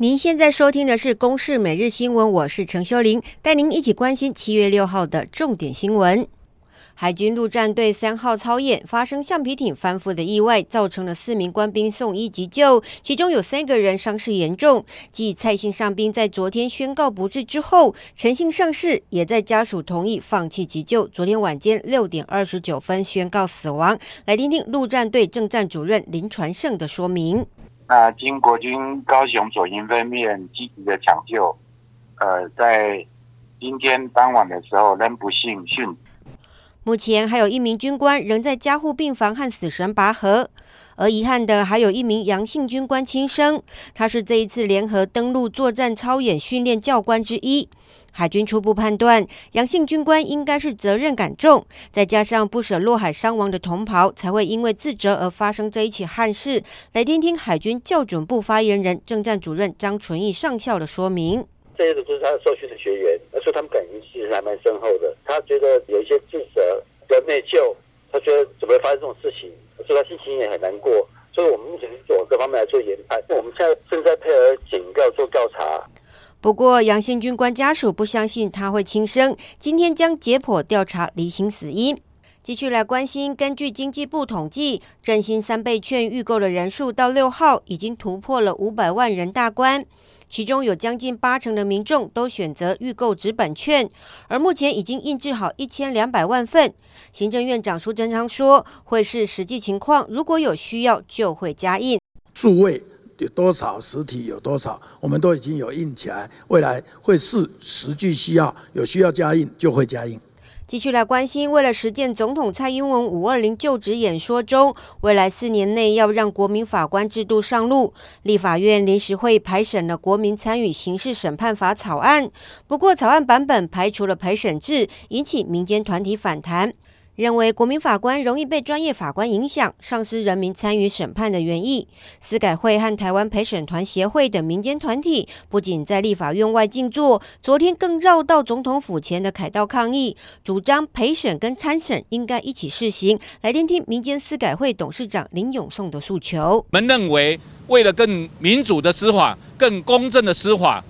您现在收听的是《公视每日新闻》，我是陈秀玲，带您一起关心七月六号的重点新闻。海军陆战队三号操演发生橡皮艇翻覆的意外，造成了四名官兵送医急救，其中有三个人伤势严重。继蔡姓上兵在昨天宣告不治之后，陈姓上士也在家属同意放弃急救，昨天晚间六点二十九分宣告死亡。来听听陆战队政战主任林传胜的说明。那经国军高雄左营分院积极的抢救，呃，在今天傍晚的时候，仍不幸殉。目前还有一名军官仍在加护病房和死神拔河，而遗憾的还有一名杨姓军官轻生，他是这一次联合登陆作战操演训练教官之一。海军初步判断，杨姓军官应该是责任感重，再加上不舍落海伤亡的同袍，才会因为自责而发生这一起憾事。来听听海军校准部发言人、政战主任张纯义上校的说明。这些都是他的受训的学员，而且他们感情其实还蛮深厚的。他觉得有一些自责跟内疚，他觉得怎么会发生这种事情，所以他心情也很难过。所以我们目前是做各方面来做研判，我们现在正在配合警告做调查。不过，杨姓军官家属不相信他会轻生，今天将解剖调查厘清死因。继续来关心，根据经济部统计，振兴三倍券预购的人数到六号已经突破了五百万人大关，其中有将近八成的民众都选择预购纸本券，而目前已经印制好一千两百万份。行政院长苏贞昌说，会视实际情况，如果有需要就会加印数位。有多少实体有多少，我们都已经有印起来，未来会视实际需要，有需要加印就会加印。继续来关心，为了实践总统蔡英文五二零就职演说中，未来四年内要让国民法官制度上路，立法院临时会排审了国民参与刑事审判法草案，不过草案版本排除了陪审制，引起民间团体反弹。认为国民法官容易被专业法官影响，丧失人民参与审判的原意。司改会和台湾陪审团协会等民间团体不仅在立法院外静坐，昨天更绕到总统府前的凯道抗议，主张陪审跟参审应该一起试行。来听听民间司改会董事长林永颂的诉求。我们认为，为了更民主的司法、更公正的司法，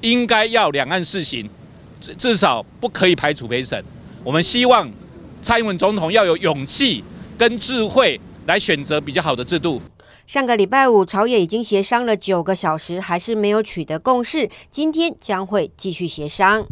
应该要两岸试行，至少不可以排除陪审。我们希望。蔡英文总统要有勇气跟智慧来选择比较好的制度。上个礼拜五，朝野已经协商了九个小时，还是没有取得共识。今天将会继续协商。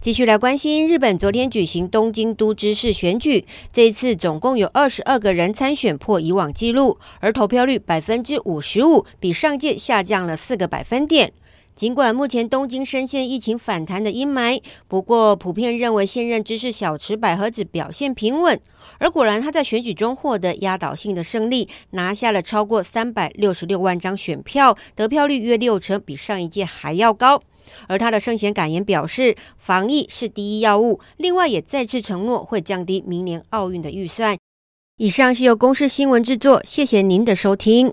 继续来关心日本昨天举行东京都知事选举，这一次总共有二十二个人参选，破以往纪录，而投票率百分之五十五，比上届下降了四个百分点。尽管目前东京深陷疫情反弹的阴霾，不过普遍认为现任知事小池百合子表现平稳。而果然，他在选举中获得压倒性的胜利，拿下了超过三百六十六万张选票，得票率约六成，比上一届还要高。而他的胜选感言表示，防疫是第一要务，另外也再次承诺会降低明年奥运的预算。以上是由公视新闻制作，谢谢您的收听。